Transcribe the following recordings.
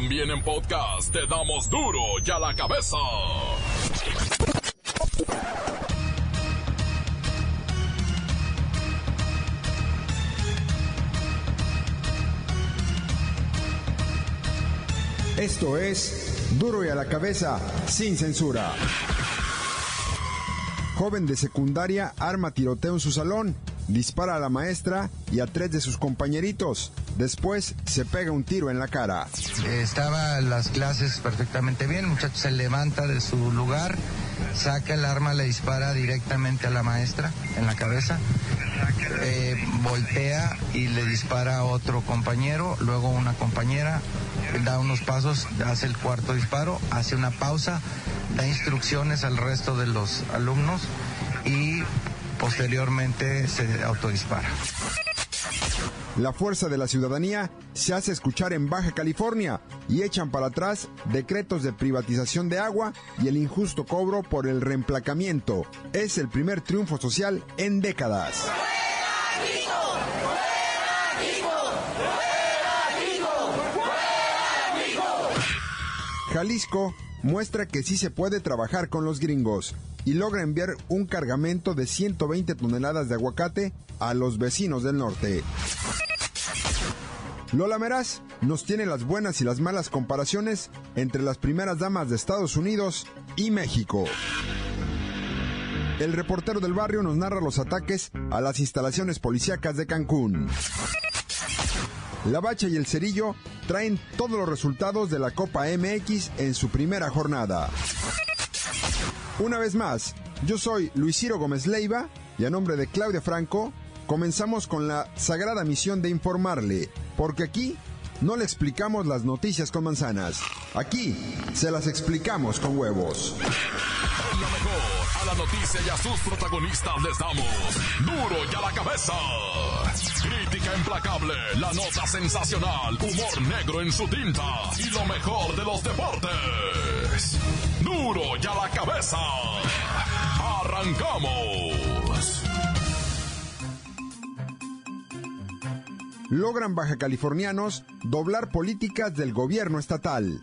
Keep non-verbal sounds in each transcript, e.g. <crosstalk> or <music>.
También en podcast te damos duro y a la cabeza. Esto es Duro y a la cabeza, sin censura. Joven de secundaria arma tiroteo en su salón, dispara a la maestra y a tres de sus compañeritos. Después se pega un tiro en la cara. Estaba las clases perfectamente bien, el muchacho se levanta de su lugar, saca el arma, le dispara directamente a la maestra en la cabeza, eh, voltea y le dispara a otro compañero, luego una compañera, da unos pasos, hace el cuarto disparo, hace una pausa, da instrucciones al resto de los alumnos y posteriormente se autodispara. La fuerza de la ciudadanía se hace escuchar en Baja California y echan para atrás decretos de privatización de agua y el injusto cobro por el reemplacamiento. Es el primer triunfo social en décadas. Jalisco muestra que sí se puede trabajar con los gringos y logra enviar un cargamento de 120 toneladas de aguacate a los vecinos del norte. Lola Meraz nos tiene las buenas y las malas comparaciones entre las primeras damas de Estados Unidos y México. El reportero del barrio nos narra los ataques a las instalaciones policíacas de Cancún. La Bacha y el Cerillo traen todos los resultados de la Copa MX en su primera jornada. Una vez más, yo soy Luis Ciro Gómez Leiva y a nombre de Claudia Franco, comenzamos con la sagrada misión de informarle, porque aquí no le explicamos las noticias con manzanas, aquí se las explicamos con huevos. Lo mejor a la noticia y a sus protagonistas les damos duro y a la cabeza. Crítica implacable, la nota sensacional, humor negro en su tinta y lo mejor de los deportes. Duro y a la cabeza. Arrancamos. Logran baja californianos doblar políticas del gobierno estatal.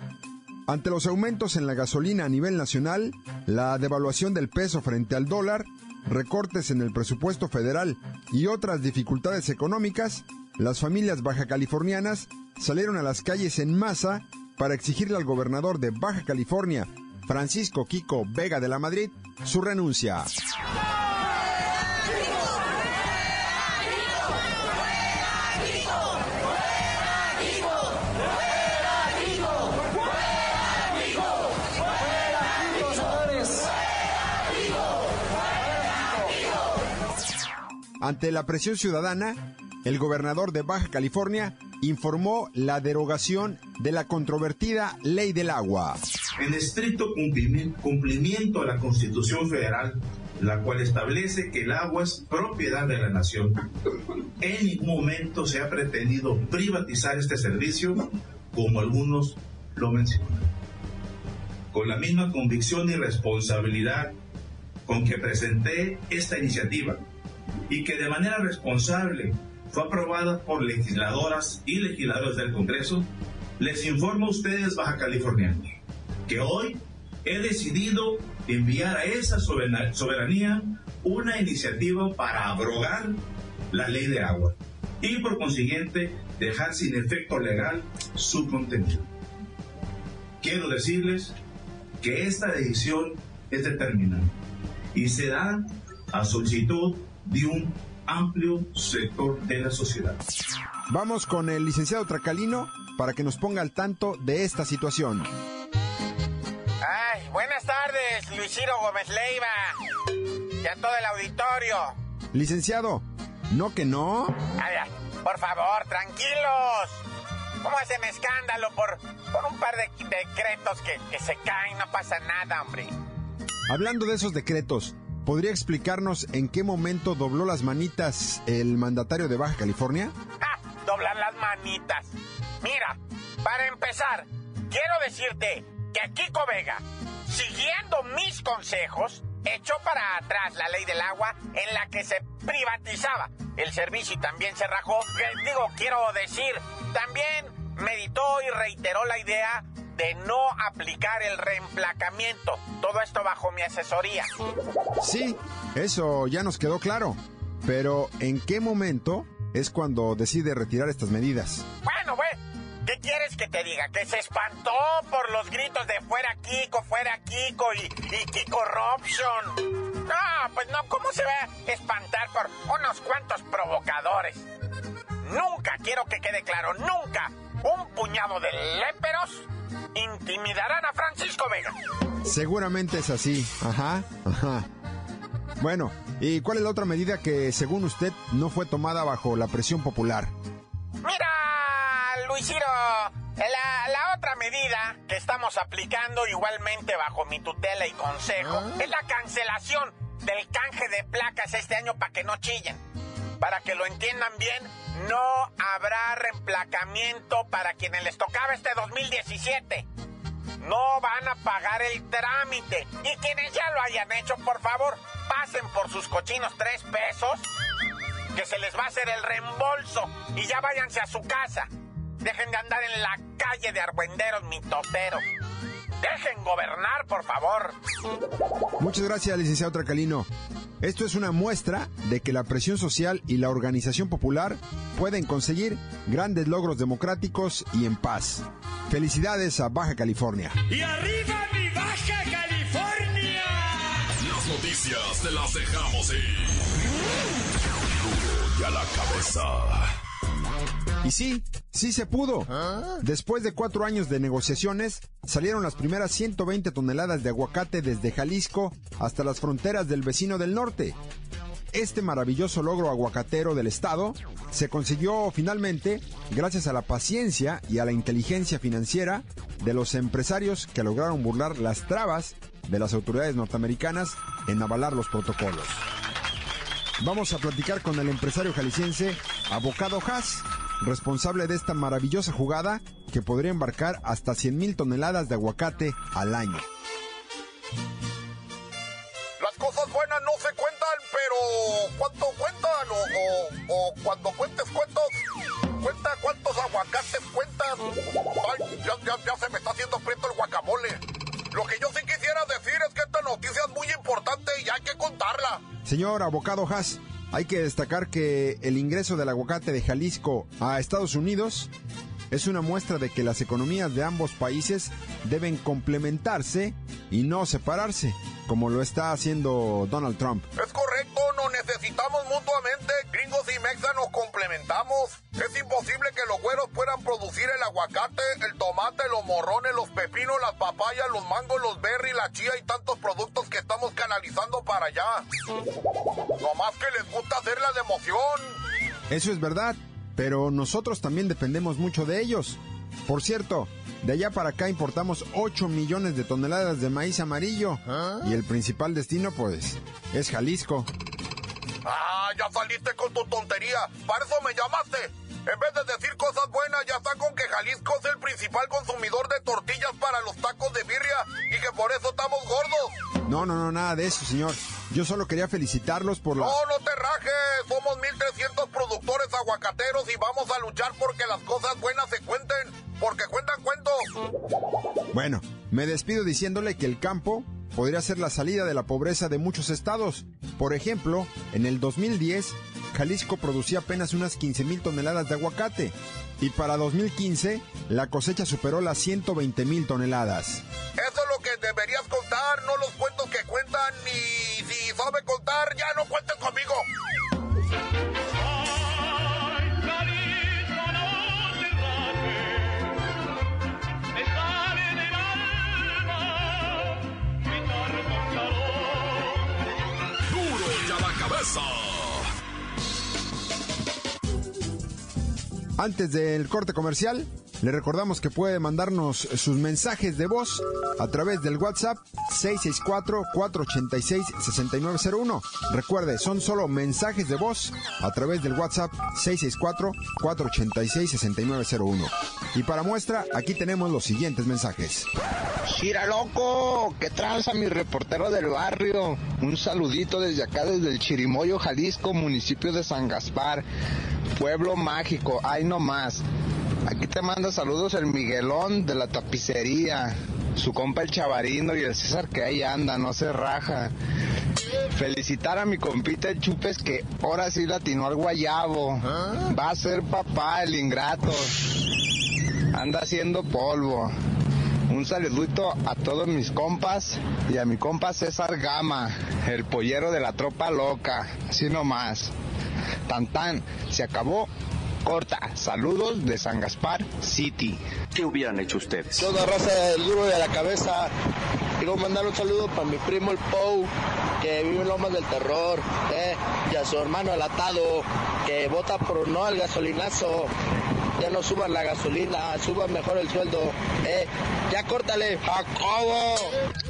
Ante los aumentos en la gasolina a nivel nacional, la devaluación del peso frente al dólar, recortes en el presupuesto federal y otras dificultades económicas, las familias baja californianas salieron a las calles en masa para exigirle al gobernador de Baja California, Francisco Kiko Vega de la Madrid, su renuncia. Ante la presión ciudadana, el gobernador de Baja California informó la derogación de la controvertida ley del agua. En estricto cumplimiento, a la Constitución Federal, la cual establece que el agua es propiedad de la nación. En ningún momento se ha pretendido privatizar este servicio, como algunos lo mencionan. Con la misma convicción y responsabilidad con que presenté esta iniciativa, y que de manera responsable fue aprobada por legisladoras y legisladores del Congreso, les informo a ustedes, baja californianos, que hoy he decidido enviar a esa soberanía una iniciativa para abrogar la ley de agua y por consiguiente dejar sin efecto legal su contenido. Quiero decirles que esta decisión es determinante y se da a solicitud de un amplio sector de la sociedad. Vamos con el licenciado Tracalino para que nos ponga al tanto de esta situación. Ay, buenas tardes, Luis Ciro Gómez Leiva. Y a todo el auditorio. Licenciado, ¿no que no? Ay, ay, por favor, tranquilos. ¿Cómo hacen escándalo por, por un par de decretos que, que se caen? No pasa nada, hombre. Hablando de esos decretos, ¿Podría explicarnos en qué momento dobló las manitas el mandatario de Baja California? ¡Ah! Doblar las manitas. Mira, para empezar, quiero decirte que Kiko Vega, siguiendo mis consejos, echó para atrás la ley del agua en la que se privatizaba el servicio y también se rajó. Digo, quiero decir, también meditó y reiteró la idea de no aplicar el reemplacamiento. Todo esto bajo mi asesoría. Sí, eso ya nos quedó claro. Pero ¿en qué momento es cuando decide retirar estas medidas? Bueno, güey, ¿qué quieres que te diga? ¿Que se espantó por los gritos de fuera Kiko, fuera Kiko y, y Kiko Corruption? No, pues no, ¿cómo se va a espantar por unos cuantos provocadores? Nunca, quiero que quede claro, nunca un puñado de léperos intimidarán a Francisco Vega. Seguramente es así, ajá, ajá. Bueno, ¿y cuál es la otra medida que, según usted, no fue tomada bajo la presión popular? Mira, Luisiro, la, la otra medida que estamos aplicando igualmente bajo mi tutela y consejo es la cancelación del canje de placas este año para que no chillen. Para que lo entiendan bien, no habrá reemplacamiento para quienes les tocaba este 2017. No van a pagar el trámite. Y quienes ya lo hayan hecho, por favor, pasen por sus cochinos tres pesos, que se les va a hacer el reembolso. Y ya váyanse a su casa. Dejen de andar en la calle de argüenderos mitoteros. Dejen gobernar, por favor. Muchas gracias, licenciado Tracalino. Esto es una muestra de que la presión social y la organización popular pueden conseguir grandes logros democráticos y en paz. Felicidades a Baja California. ¡Y arriba mi Baja California! Las noticias te las dejamos ir. Y a la cabeza. Y sí, sí se pudo. Después de cuatro años de negociaciones, salieron las primeras 120 toneladas de aguacate desde Jalisco hasta las fronteras del vecino del norte. Este maravilloso logro aguacatero del Estado se consiguió finalmente gracias a la paciencia y a la inteligencia financiera de los empresarios que lograron burlar las trabas de las autoridades norteamericanas en avalar los protocolos. Vamos a platicar con el empresario jalisciense Abocado Haas, responsable de esta maravillosa jugada que podría embarcar hasta 100 mil toneladas de aguacate al año. Las cosas buenas no se cuentan, pero ¿cuánto cuentan? O, o, o cuando cuentes cuentos, cuenta cuántos aguacates cuentas. Ay, ya, ya, ya se me está haciendo prieto el guacamole. Lo que yo sí quisiera decir es que esta noticia es muy importante y hay que contarla. Señor Abocado Haas, hay que destacar que el ingreso del aguacate de Jalisco a Estados Unidos es una muestra de que las economías de ambos países deben complementarse y no separarse, como lo está haciendo Donald Trump. Es correcto, nos necesitamos mutuamente. Gringos y mexas nos complementamos. Es imposible que los güeros puedan producir el aguacate, el tomate, los morrones, los pepinos, las papayas, los mangos, los berries, la chía y tantos productos que estamos canalizando para allá. No más que les gusta hacerla de emoción. Eso es verdad, pero nosotros también dependemos mucho de ellos. Por cierto, de allá para acá importamos 8 millones de toneladas de maíz amarillo. Y el principal destino, pues, es Jalisco. Ah, ya saliste con tu tontería. Para eso me llamaste. En vez de decir cosas buenas, ya está con que Jalisco es el principal consumidor de tortillas para los tacos de birria y que por eso estamos gordos. No, no, no, nada de eso, señor. Yo solo quería felicitarlos por la... No, no te rajes. Somos 1.300 productores aguacateros y vamos a luchar porque las cosas buenas se cuenten. Porque cuentan cuentos. Bueno, me despido diciéndole que el campo podría ser la salida de la pobreza de muchos estados. Por ejemplo, en el 2010, Jalisco producía apenas unas 15 mil toneladas de aguacate. Y para 2015, la cosecha superó las 120 mil toneladas. Eso es lo que deberías contar, no los cuentos que cuentan. Y si sabe contar, ya no cuentes conmigo. Duro y a la cabeza. Antes del corte comercial, le recordamos que puede mandarnos sus mensajes de voz a través del WhatsApp 664-486-6901. Recuerde, son solo mensajes de voz a través del WhatsApp 664-486-6901. Y para muestra, aquí tenemos los siguientes mensajes. Gira loco, ¿qué tranza mi reportero del barrio? Un saludito desde acá, desde el Chirimoyo, Jalisco, municipio de San Gaspar, pueblo mágico, ahí nomás. Aquí te manda saludos el Miguelón de la tapicería, su compa el Chavarino y el César que ahí anda, no se raja. Felicitar a mi compita el Chupes que ahora sí latinó al guayabo. Va a ser papá el ingrato. Anda haciendo polvo. Un saludito a todos mis compas y a mi compa César Gama, el pollero de la tropa loca. Así nomás. Tan tan, se acabó. Corta. Saludos de San Gaspar City. ¿Qué hubieran hecho ustedes? Toda raza del duro de la cabeza. Quiero mandar un saludo para mi primo el Pou, que vive en Lomas del Terror, eh, y a su hermano el Atado, que vota por no al gasolinazo. Ya no suban la gasolina, suban mejor el sueldo. Eh, ya córtale, Jacobo.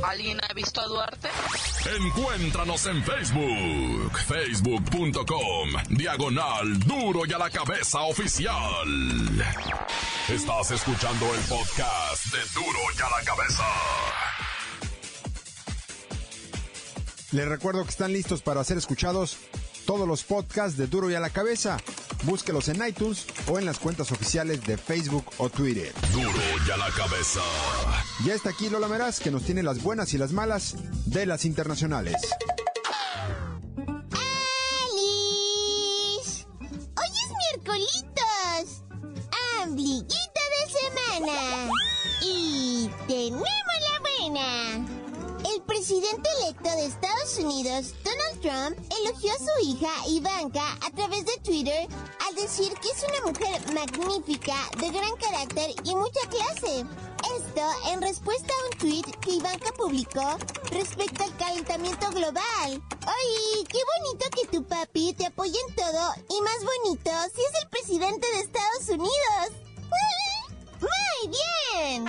¿Alguien ha visto a Duarte? Encuéntranos en Facebook, facebook.com, diagonal duro y a la cabeza oficial. Estás escuchando el podcast de duro y a la cabeza. Les recuerdo que están listos para ser escuchados todos los podcasts de Duro y a la cabeza. Búsquelos en iTunes o en las cuentas oficiales de Facebook o Twitter. Duro y a la cabeza. Ya está aquí Lola Meraz, que nos tiene las buenas y las malas de las internacionales. Trump, elogió a su hija Ivanka a través de Twitter al decir que es una mujer magnífica, de gran carácter y mucha clase. Esto en respuesta a un tweet que Ivanka publicó respecto al calentamiento global. ¡Ay, qué bonito que tu papi te apoye en todo y más bonito si es el presidente de Estados Unidos! <laughs> ¡Muy bien!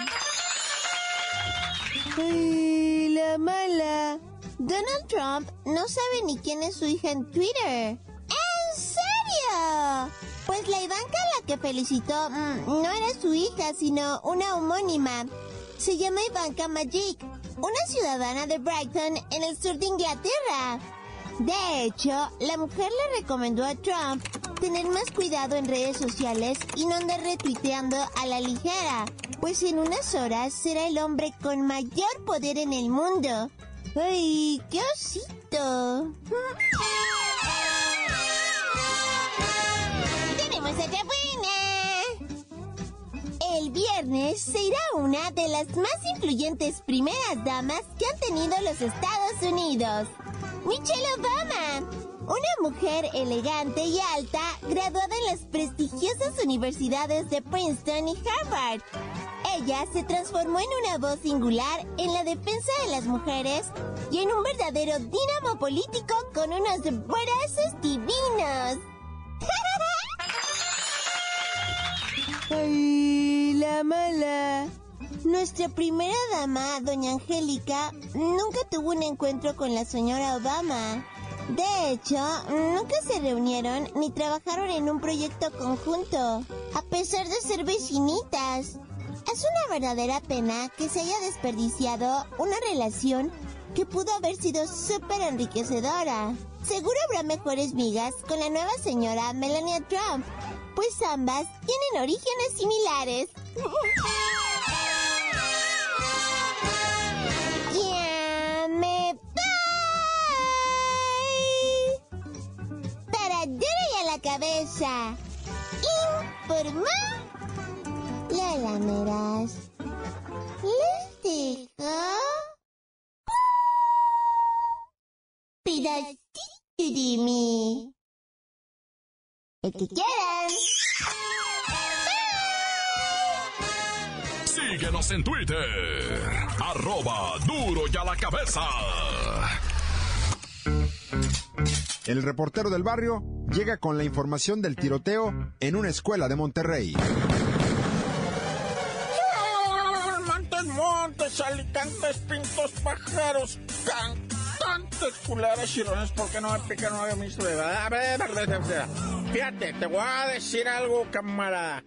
¡Ay, la mala! Donald Trump no sabe ni quién es su hija en Twitter. ¿En serio? Pues la Ivanka a la que felicitó mm, no era su hija, sino una homónima. Se llama Ivanka Magic, una ciudadana de Brighton en el sur de Inglaterra. De hecho, la mujer le recomendó a Trump tener más cuidado en redes sociales y no andar retuiteando a la ligera, pues en unas horas será el hombre con mayor poder en el mundo. ¡Ay, qué osito! ¡Tenemos otra buena! El viernes se irá una de las más influyentes primeras damas que han tenido los Estados Unidos. Michelle Obama, una mujer elegante y alta, graduada en las prestigiosas universidades de Princeton y Harvard. Ella se transformó en una voz singular en la defensa de las mujeres y en un verdadero dínamo político con unos brazos divinos. <laughs> ¡Ay, la mala! Nuestra primera dama, doña Angélica, nunca tuvo un encuentro con la señora Obama. De hecho, nunca se reunieron ni trabajaron en un proyecto conjunto, a pesar de ser vecinitas. Es una verdadera pena que se haya desperdiciado una relación que pudo haber sido súper enriquecedora. Seguro habrá mejores migas con la nueva señora Melania Trump, pues ambas tienen orígenes similares. ¡Ya me! Para la cabeza. Informó Lola Meraz. Les dejo pedacito de mí. El que quieran. Síguenos en Twitter, arroba duro y a la cabeza. El reportero del barrio llega con la información del tiroteo en una escuela de Monterrey. Alicantes, pintos, pájaros, cantantes, culeras, chirones, ¿por qué no me pican no había visto de verdad? A ver, a ver, a ver. Fíjate, te voy a decir algo, camarada.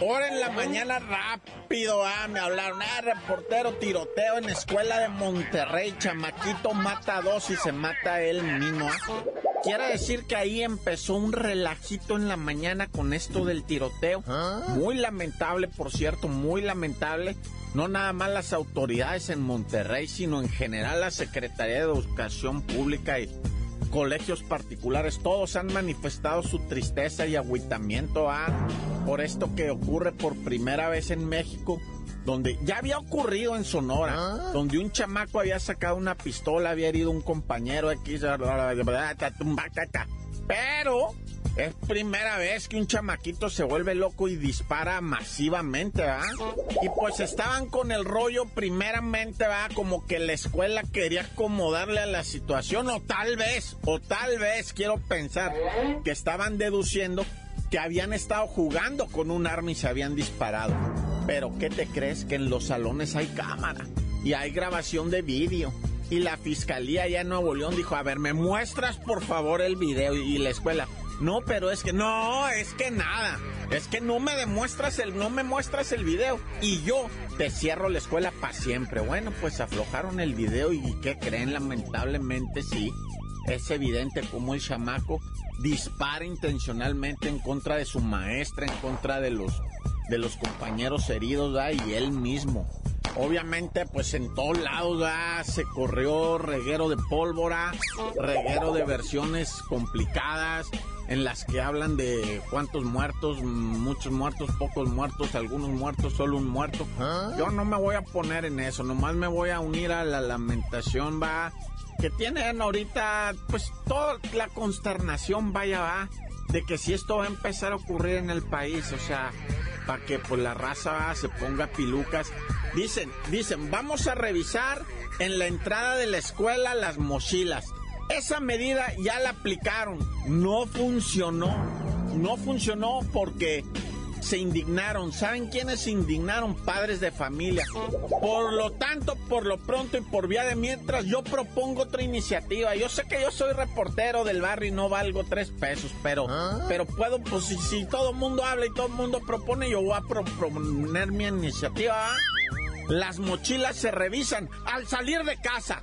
Ahora en la mañana rápido, ah, me hablaron, ah, reportero, tiroteo en escuela de Monterrey, chamaquito mata a dos y se mata él mismo, ah. quiere decir que ahí empezó un relajito en la mañana con esto del tiroteo. Muy lamentable, por cierto, muy lamentable. No nada más las autoridades en Monterrey, sino en general la Secretaría de Educación Pública y colegios particulares, todos han manifestado su tristeza y agüitamiento ah, por esto que ocurre por primera vez en México, donde ya había ocurrido en Sonora, donde un chamaco había sacado una pistola, había herido a un compañero X, pero es primera vez que un chamaquito se vuelve loco y dispara masivamente, ¿verdad? Y pues estaban con el rollo primeramente, ¿verdad? Como que la escuela quería acomodarle a la situación, o tal vez, o tal vez, quiero pensar, que estaban deduciendo que habían estado jugando con un arma y se habían disparado. Pero ¿qué te crees? Que en los salones hay cámara y hay grabación de vídeo. Y la fiscalía ya en Nuevo León dijo, a ver, me muestras por favor el video y la escuela. No, pero es que no, es que nada. Es que no me demuestras el, no me muestras el video y yo te cierro la escuela para siempre. Bueno, pues aflojaron el video y ¿qué creen? Lamentablemente sí. Es evidente como el chamaco dispara intencionalmente en contra de su maestra, en contra de los de los compañeros heridos ¿da? y él mismo. Obviamente, pues en todos lados se corrió reguero de pólvora, reguero de versiones complicadas, en las que hablan de cuántos muertos, muchos muertos, pocos muertos, algunos muertos, solo un muerto. Yo no me voy a poner en eso, nomás me voy a unir a la lamentación, va, que tienen ahorita, pues toda la consternación, vaya, va, de que si esto va a empezar a ocurrir en el país, o sea, para que pues la raza se ponga pilucas. Dicen, dicen, vamos a revisar en la entrada de la escuela las mochilas. Esa medida ya la aplicaron, no funcionó, no funcionó porque se indignaron. ¿Saben quiénes se indignaron? Padres de familia. Por lo tanto, por lo pronto y por vía de mientras, yo propongo otra iniciativa. Yo sé que yo soy reportero del barrio y no valgo tres pesos, pero, pero puedo, pues si, si todo el mundo habla y todo el mundo propone, yo voy a pro- proponer mi iniciativa. ¿ah? Las mochilas se revisan al salir de casa.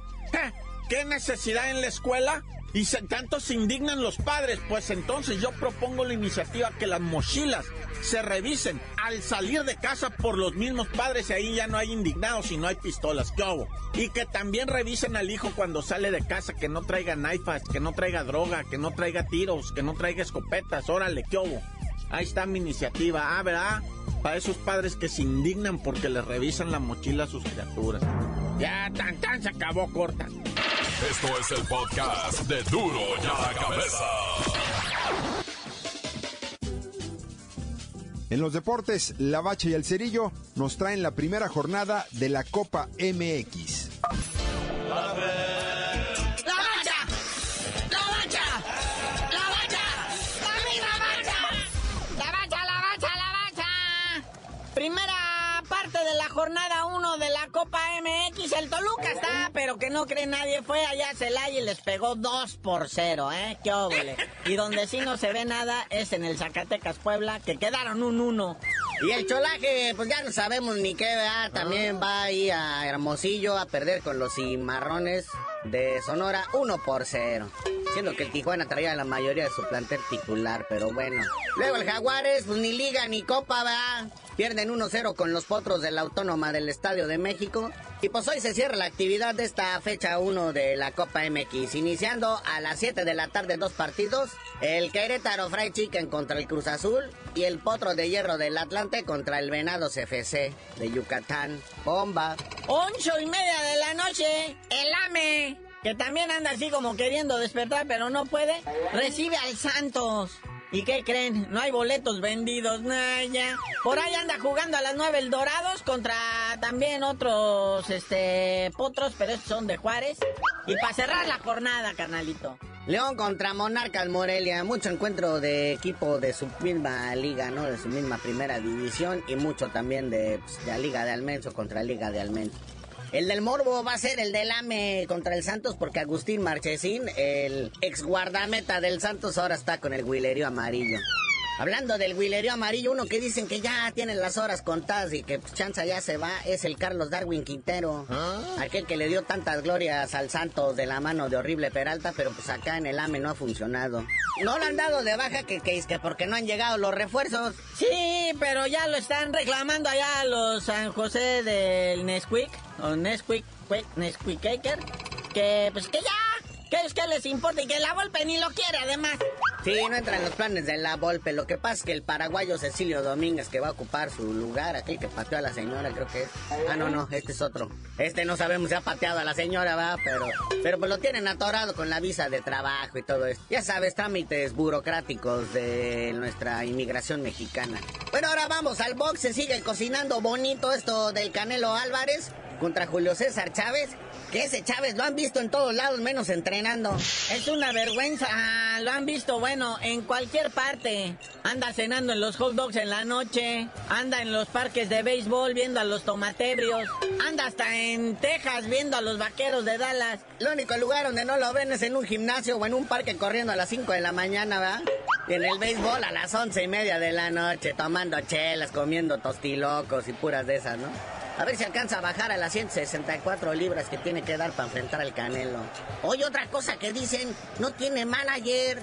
¿Qué necesidad en la escuela? Y se, tanto se indignan los padres, pues entonces yo propongo la iniciativa que las mochilas se revisen al salir de casa por los mismos padres y ahí ya no hay indignados y no hay pistolas, ¿qué hago? Y que también revisen al hijo cuando sale de casa, que no traiga naifas, que no traiga droga, que no traiga tiros, que no traiga escopetas, órale, ¿qué hago? Ahí está mi iniciativa, ah, ¿verdad? Para esos padres que se indignan porque les revisan la mochila a sus criaturas. Ya, tan tan se acabó corta. Esto es el podcast de Duro y a la Cabeza. En los deportes, la Bacha y el Cerillo nos traen la primera jornada de la Copa MX. Jornada 1 de la Copa MX. El Toluca está, pero que no cree nadie. Fue allá a Celaya y les pegó 2 por 0, ¿eh? ¡Qué óvole! Y donde sí no se ve nada es en el Zacatecas Puebla, que quedaron un 1. Y el cholaje, pues ya no sabemos ni qué, ¿verdad? También va ahí a Hermosillo a perder con los cimarrones de Sonora 1 por 0. Siendo que el Tijuana traía la mayoría de su plantel titular, pero bueno. Luego el Jaguares, pues ni liga ni copa, ¿verdad? Pierden 1-0 con los potros de la Autónoma del Estadio de México. Y pues hoy se cierra la actividad de esta fecha 1 de la Copa MX. Iniciando a las 7 de la tarde dos partidos. El Querétaro Fried Chicken contra el Cruz Azul. Y el Potro de Hierro del Atlante contra el Venados FC de Yucatán. Bomba. Oncho y media de la noche. El AME. Que también anda así como queriendo despertar, pero no puede. Recibe al Santos. ¿Y qué creen? No hay boletos vendidos, Naya. Por ahí anda jugando a las 9 el Dorados contra también otros, este, potros, pero estos son de Juárez. Y para cerrar la jornada, carnalito. León contra Monarcas Morelia, mucho encuentro de equipo de su misma liga, ¿no? De su misma primera división y mucho también de, pues, de la Liga de Almenso contra Liga de Almenso. El del Morbo va a ser el del AME contra el Santos porque Agustín Marchesín, el ex guardameta del Santos, ahora está con el huilerio amarillo. Hablando del huilerío amarillo, uno que dicen que ya tienen las horas contadas y que pues, chanza ya se va, es el Carlos Darwin Quintero. Aquel que le dio tantas glorias al Santos de la mano de horrible Peralta, pero pues acá en el AME no ha funcionado. No lo han dado de baja que, que es que porque no han llegado los refuerzos. Sí, pero ya lo están reclamando allá los San José del Nesquik, o Nesquik, Nesquikaker, que pues que ya, que es que les importa y que la Volpe ni lo quiere además. Sí, no entra en los planes de la Volpe. Lo que pasa es que el paraguayo Cecilio Domínguez, que va a ocupar su lugar, aquel que pateó a la señora, creo que es. Ah, no, no, este es otro. Este no sabemos si ha pateado a la señora, va, pero. Pero pues lo tienen atorado con la visa de trabajo y todo esto. Ya sabes, trámites burocráticos de nuestra inmigración mexicana. Bueno, ahora vamos al box. Se sigue cocinando bonito esto del Canelo Álvarez contra Julio César Chávez. Que ese Chávez lo han visto en todos lados, menos entrenando. Es una vergüenza. Ah, lo han visto, bueno, en cualquier parte. Anda cenando en los hot dogs en la noche. Anda en los parques de béisbol viendo a los tomatebrios. Anda hasta en Texas viendo a los vaqueros de Dallas. El único lugar donde no lo ven es en un gimnasio o en un parque corriendo a las 5 de la mañana, ¿verdad? Y en el béisbol a las once y media de la noche, tomando chelas, comiendo tostilocos y puras de esas, ¿no? A ver si alcanza a bajar a las 164 libras que tiene que dar para enfrentar al Canelo. Oye, otra cosa que dicen, no tiene manager,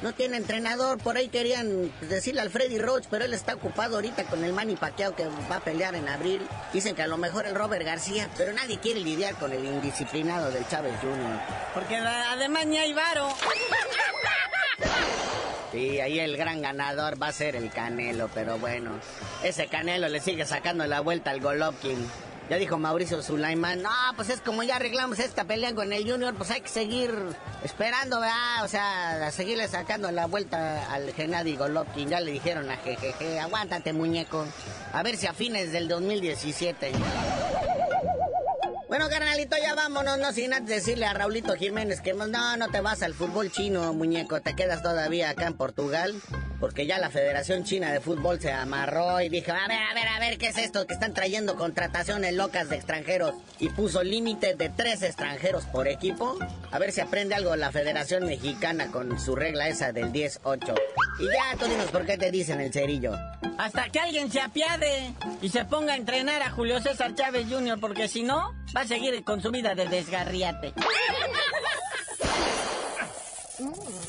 no tiene entrenador. Por ahí querían decirle al Freddy Roach, pero él está ocupado ahorita con el Manny Pacquiao que va a pelear en abril. Dicen que a lo mejor el Robert García, pero nadie quiere lidiar con el indisciplinado del Chávez Jr. Porque además ni hay varo. <laughs> Sí, ahí el gran ganador va a ser el Canelo, pero bueno, ese Canelo le sigue sacando la vuelta al Golovkin. Ya dijo Mauricio Sulaimán, no, pues es como ya arreglamos esta pelea con el Junior, pues hay que seguir esperando, ¿verdad? O sea, a seguirle sacando la vuelta al Gennady Golovkin. Ya le dijeron a jejeje, aguántate muñeco, a ver si a fines del 2017. Bueno, carnalito, ya vámonos, no sin antes decirle a Raulito Jiménez que no, no te vas al fútbol chino, muñeco, te quedas todavía acá en Portugal, porque ya la Federación China de Fútbol se amarró y dijo, a ver, a ver, a ver, ¿qué es esto? Que están trayendo contrataciones locas de extranjeros y puso límite de tres extranjeros por equipo. A ver si aprende algo la Federación Mexicana con su regla esa del 10-8. Y ya, tú dinos por qué te dicen el cerillo. Hasta que alguien se apiade y se ponga a entrenar a Julio César Chávez Jr., porque si no, va a seguir con su vida de desgarriate. <laughs>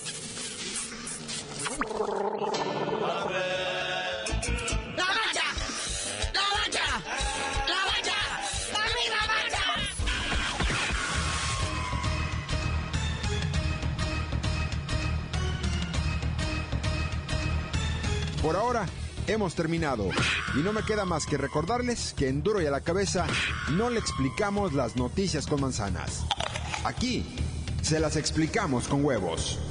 Por ahora, hemos terminado. Y no me queda más que recordarles que en Duro y a la Cabeza no le explicamos las noticias con manzanas. Aquí se las explicamos con huevos.